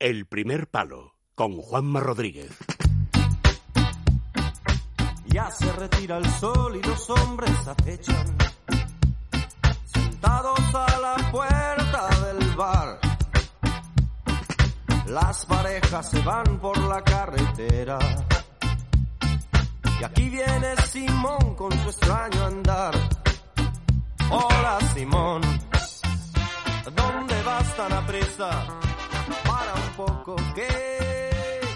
El primer palo con Juanma Rodríguez. Ya se retira el sol y los hombres acechan, sentados a la puerta del bar. Las parejas se van por la carretera. Y aquí viene Simón con su extraño andar. Hola Simón, ¿dónde vas tan a prisa? Para un poco, ¿qué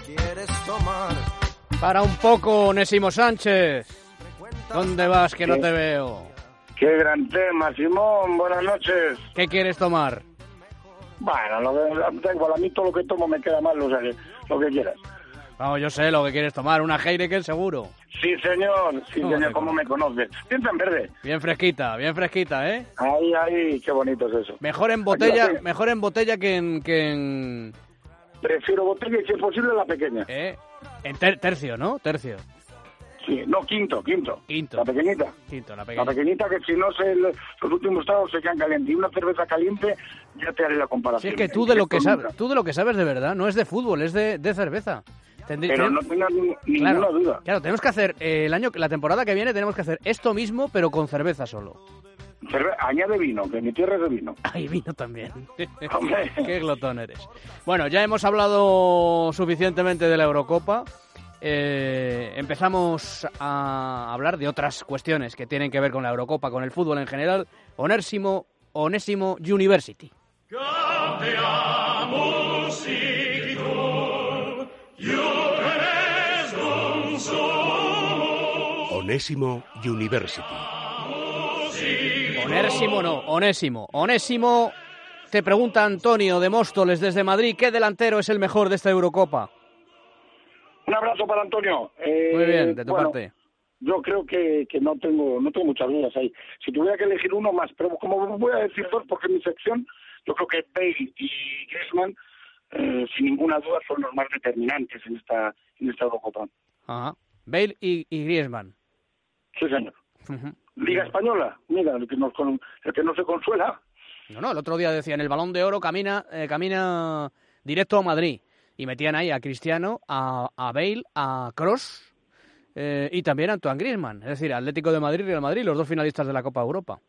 quieres tomar? Para un poco, Onésimo Sánchez. ¿Dónde vas que no te veo? Qué gran tema, Simón. Buenas noches. ¿Qué quieres tomar? Bueno, lo que, da igual, a mí todo lo que tomo me queda mal, o sea, que, lo que quieras. Vamos, yo sé lo que quieres tomar. Una Heineken seguro. Sí, señor. Sí, señor, ¿cómo me conoces? Piensa en verde. Bien fresquita, bien fresquita, ¿eh? Ahí, ahí, qué bonito es eso. Mejor en botella, mejor en botella que en, que en, Prefiero botella y si es posible la pequeña. ¿eh? en ter- tercio, ¿no? Tercio. Sí, no, quinto, quinto. Quinto. La pequeñita. Quinto, la La pequeña. pequeñita que si no se, los últimos tragos se quedan calientes. Y una cerveza caliente, ya te haré la Si comparación. es que tú de lo que sabes, tú de lo que sabes de verdad, no es de fútbol, es de, de cerveza. Tendrí- Pero no tengas ni- claro, ninguna duda. Claro, tenemos que hacer eh, el año, la temporada que viene tenemos que hacer esto mismo, pero con cerveza solo. Cerve- añade vino, que mi tierra es de vino. Hay vino también. Hombre. Qué glotón eres. Bueno, ya hemos hablado suficientemente de la Eurocopa. Eh, empezamos a hablar de otras cuestiones que tienen que ver con la Eurocopa, con el fútbol en general. Onésimo, Onésimo University. Onésimo University. Onésimo no, Onésimo. Onésimo, te pregunta Antonio de Móstoles desde Madrid, ¿qué delantero es el mejor de esta Eurocopa? Un abrazo para Antonio. Eh, Muy bien, de tu bueno, parte. Yo creo que, que no tengo no tengo muchas dudas ahí. Si tuviera que elegir uno más, pero como voy a decir dos, porque en mi sección yo creo que Bale y Griezmann, eh, sin ninguna duda, son los más determinantes en esta en esta Eurocopa. Ajá. Bale y, y Griezmann. Sí, señor. Liga Española, mira, el que, nos con- el que no se consuela, No, no, el otro día decían el balón de oro camina, eh, camina directo a Madrid. Y metían ahí a Cristiano, a, a Bale, a Cross y también a Antoine Griezmann. Es decir, Atlético de Madrid y Real Madrid, los dos finalistas de la Copa Europa.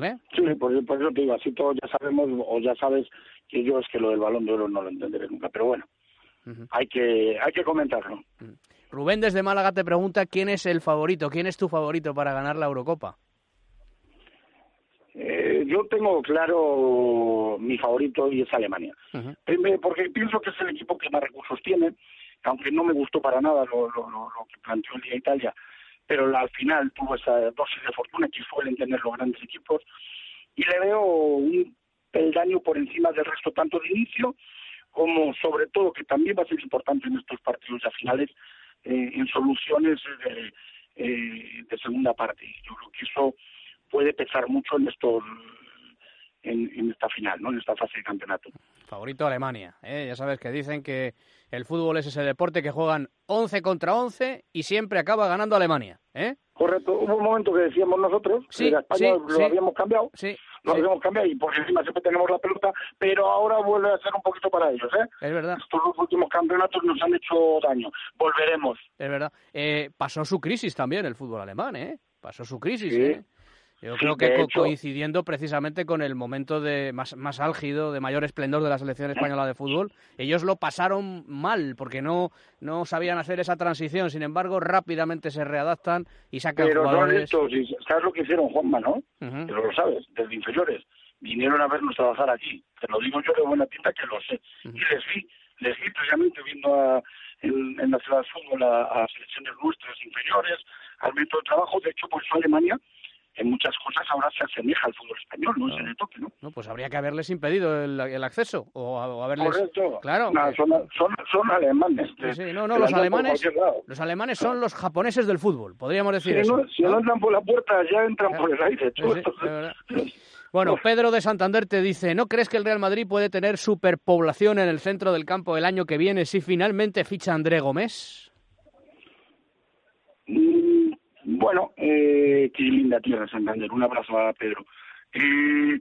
¿Eh? sí, por, por eso te digo, así todos ya sabemos, o ya sabes que yo es que lo del balón de oro no lo entenderé nunca, pero bueno, hay que hay que comentarlo. Rubén desde Málaga te pregunta quién es el favorito, quién es tu favorito para ganar la Eurocopa. Eh, yo tengo claro mi favorito y es Alemania. Primero, porque pienso que es el equipo que más recursos tiene, aunque no me gustó para nada lo, lo, lo, lo que planteó el día Italia, pero la- al final tuvo esa dosis de fortuna que suelen tener los grandes equipos, y le veo un peldaño por encima del resto, tanto de inicio como sobre todo, que también va a ser importante en estos partidos ya finales, eh, en soluciones de, eh, de segunda parte. Yo creo que eso puede pesar mucho en estos en, en esta final, ¿no? En esta fase de campeonato. Favorito Alemania. ¿eh? Ya sabes que dicen que el fútbol es ese deporte que juegan 11 contra 11 y siempre acaba ganando Alemania. ¿eh? Correcto. Hubo un momento que decíamos nosotros, Sí, que España sí, lo sí. habíamos cambiado, Sí, lo sí, habíamos cambiado y por encima siempre tenemos la pelota, pero ahora vuelve a ser un poquito para ellos, ¿eh? es verdad. Estos dos últimos campeonatos nos han hecho daño. Volveremos. Es verdad. Eh, pasó su crisis también el fútbol alemán, ¿eh? Pasó su crisis, Sí. ¿eh? Yo Sí, creo que hecho- coincidiendo precisamente con el momento de más, más álgido, de mayor esplendor de la selección española de fútbol, ellos lo pasaron mal porque no, no sabían hacer esa transición. Sin embargo, rápidamente se readaptan y sacan Pero jugadores. listos. y ¿Sabes lo que hicieron, Juanma, no? Ujú. Pero lo sabes, desde inferiores. Vinieron a vernos trabajar aquí. Te lo digo yo de buena tinta que lo sé. Y les vi, les vi precisamente viendo a, en, en la ciudad de fútbol a, a selecciones nuestras inferiores, al método de trabajo. De hecho, por eso Alemania en muchas cosas ahora se asemeja al fútbol español, ¿no? Ese toque, ¿no? No, pues habría que haberles impedido el, el acceso o, o haberles. Correcto. Claro. No, que- son, son, son alemanes. Sí, sí, no, no, los alemanes, los alemanes son los japoneses del fútbol, podríamos Si decir eso. no, si no entran por la puerta, ya entran por el aire. Sí, de. Bueno, Pedro de Santander te dice, ¿no crees que el Real Madrid puede tener superpoblación en el centro del campo el año que viene si finalmente ficha André Gómez? Mm, Bueno, eh, qué linda tierra Santander. Un abrazo a Pedro. Eh,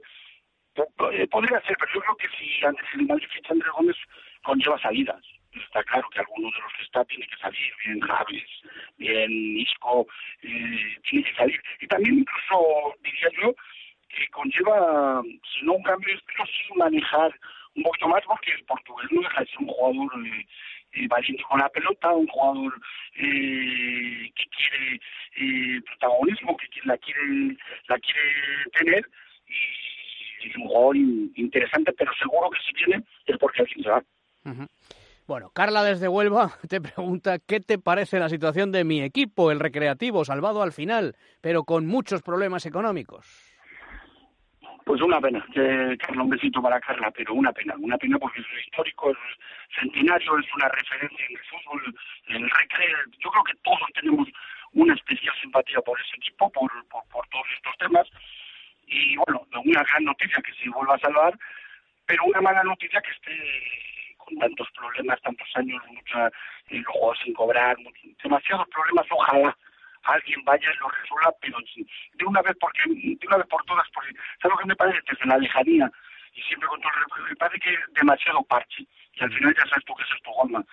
eh, podría ser, pero yo creo que si antes el ficha Andrés Gómez, conlleva salidas. Está claro que alguno de los que está tiene que salir, bien Javes, bien Isco, eh, tiene que salir. Y también incluso, diría yo, que conlleva, si no un cambio estilo, sí manejar un poquito más, porque el portugués no deja de ser un jugador eh, eh, valiente con la pelota, un jugador eh, eh, protagonismo, que la quiere, la quiere tener, y es un jugador in- interesante, pero seguro que si viene es porque alguien se va. Bueno, Carla desde Huelva te pregunta qué te parece la situación de mi equipo, el recreativo, salvado al final, pero con muchos problemas económicos. Pues una pena, que Carla, un besito para Carla, pero una pena, una pena porque es histórico, es centenario, es una referencia en el fútbol, en el recreo. Yo creo que todos tenemos una especial simpatía por ese equipo, por, por, por todos estos temas. Y bueno, una gran noticia que se vuelva a salvar, pero una mala noticia que esté con tantos problemas, tantos años, mucha, eh, los juegos sin cobrar, demasiados problemas, ojalá alguien vaya y lo resuelva, pero de una vez porque de una vez por todas, porque ¿sabes lo que me parece? Desde la lejanía y siempre con todo el me parece que es demasiado parche, y al final ya sabes tú que es esto, Juanma.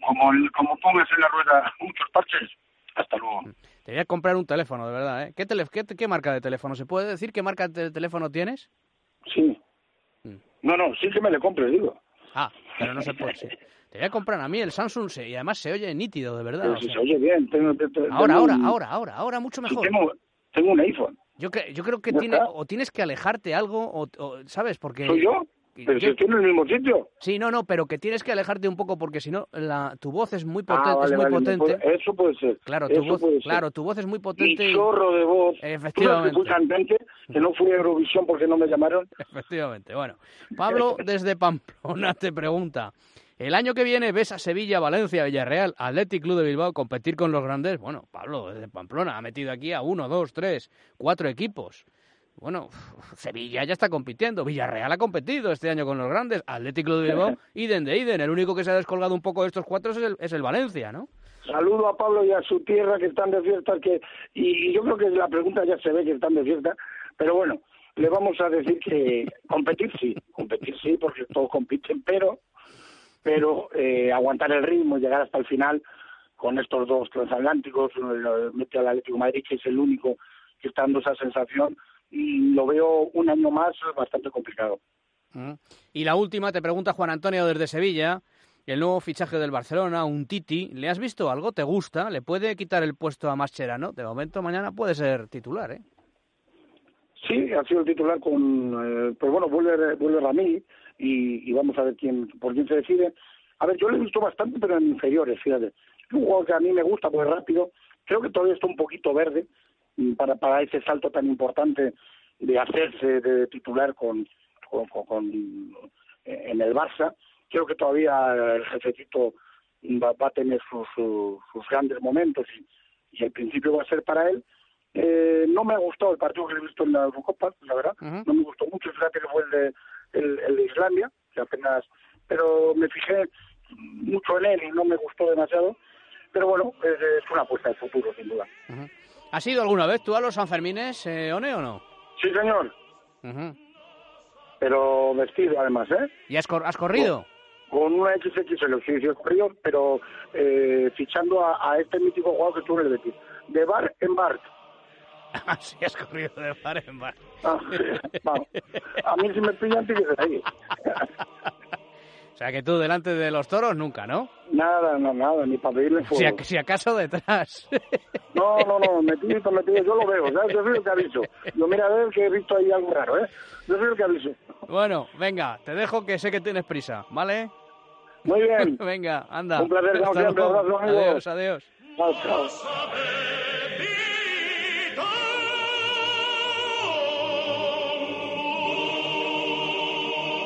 Como, el- como pongas en la rueda muchos parches, hasta luego. Te voy a comprar un teléfono, de verdad, ¿eh? ¿Qué, tele- qué, qué marca de teléfono? ¿Se puede decir qué marca de teléfono tienes? Sí. Mm. No, no, sí que me le compres, digo. Ah, pero no se puede. sí. Te voy a comprar a mí el Samsung sí, y además se oye nítido, de verdad. Pero si sea. se oye bien. Tengo, Ahora, tengo ahora, un- ahora, ahora, ahora mucho mejor. tengo, tengo un iPhone. Yo, cre- yo creo que ¿Ya tiene, está? o tienes que alejarte algo, o, o- ¿sabes? Porque... ¿Soy yo? Pero yo- si estoy en el mismo sitio. Sí, no, no, pero que tienes que alejarte un poco porque si no, la, tu voz es muy potente. ah, vale, es muy vale, potente. puede- eso puede ser. Claro, tu voz, claro, tu voz es muy Mi potente. y- chorro de voz. ¿Tú Efectivamente. fui cantante? Que no fui a Eurovisión porque no me llamaron. Efectivamente. Bueno, Pablo desde Pamplona te pregunta. El año que viene ves a Sevilla, Valencia, Villarreal, Athletic Club de Bilbao competir con los grandes. Bueno, Pablo desde Pamplona ha metido aquí a uno, dos, tres, cuatro equipos. Bueno, Sevilla ya está compitiendo, Villarreal ha competido este año con los grandes, Athletic Club de Bilbao, Iden de Iden. El único que se ha descolgado un poco de estos cuatro es el, es el Valencia, ¿no? Saludo a Pablo y a su tierra que están de fiesta. Que, y, y yo creo que la pregunta ya se ve que están de fiesta. Pero bueno, le vamos a decir que competir sí, competir sí, porque todos compiten, pero pero eh, aguantar el ritmo y llegar hasta el final con estos dos transatlánticos, eh, mete al Atlético de Madrid, que es el único que está dando esa sensación, y lo veo un año más bastante complicado. Mm. Y la última te pregunta Juan Antonio desde Sevilla. El nuevo fichaje del Barcelona, un Titi, ¿le has visto algo? ¿Te gusta? ¿Le puede quitar el puesto a Mascherano? De momento mañana puede ser titular, ¿eh? Sí, ha sido titular con, eh, pues bueno, vuelve, vuelve Ramí y, y vamos a ver quién, por quién se decide. A ver, yo le he visto bastante, pero en inferiores, fíjate. Es un jugador que a mí me gusta, pues rápido. Creo que todavía está un poquito verde para, para ese salto tan importante de hacerse de titular con, con, con- con- eh, en el Barça. Creo que todavía el jefecito va, va a tener sus, sus, sus grandes momentos y, y el principio va a ser para él. Eh, no me ha gustado el partido que he visto en la Eurocopa, la verdad. No me gustó mucho. Fíjate que fue el de, el, el de Islandia, que apenas. Pero me fijé mucho en él y no me gustó demasiado. Pero bueno, es, es una apuesta de futuro, sin duda. Ujú. ¿Has ido alguna vez tú a los Sanfermines, eh, One, o no? Sí, señor. Pero vestido, además, ¿eh? ¿Y has, cor- has corrido? Con una XXL, sí, sí, he corrido, pero eh, fichando a, a este mítico jugador que estuvo en el Betis. De bar en bar. sí, has corrido de bar en bar. Ah, vamos. A mí si me pillan, tiene que ser ahí. O sea que tú delante de los toros nunca, ¿no? Nada, no, nada, ni para pedirle Si, fuego. si acaso detrás. No, no, no, metido, metido, yo lo veo, ¿sabes? Yo soy el que aviso. Yo mira a ver que he visto ahí algo raro, ¿eh? Yo soy el que aviso. bueno, venga, te dejo que sé que tienes prisa, ¿vale? Muy bien. venga, anda. Un placer, como siempre. Adiós, adiós. Chao, chao.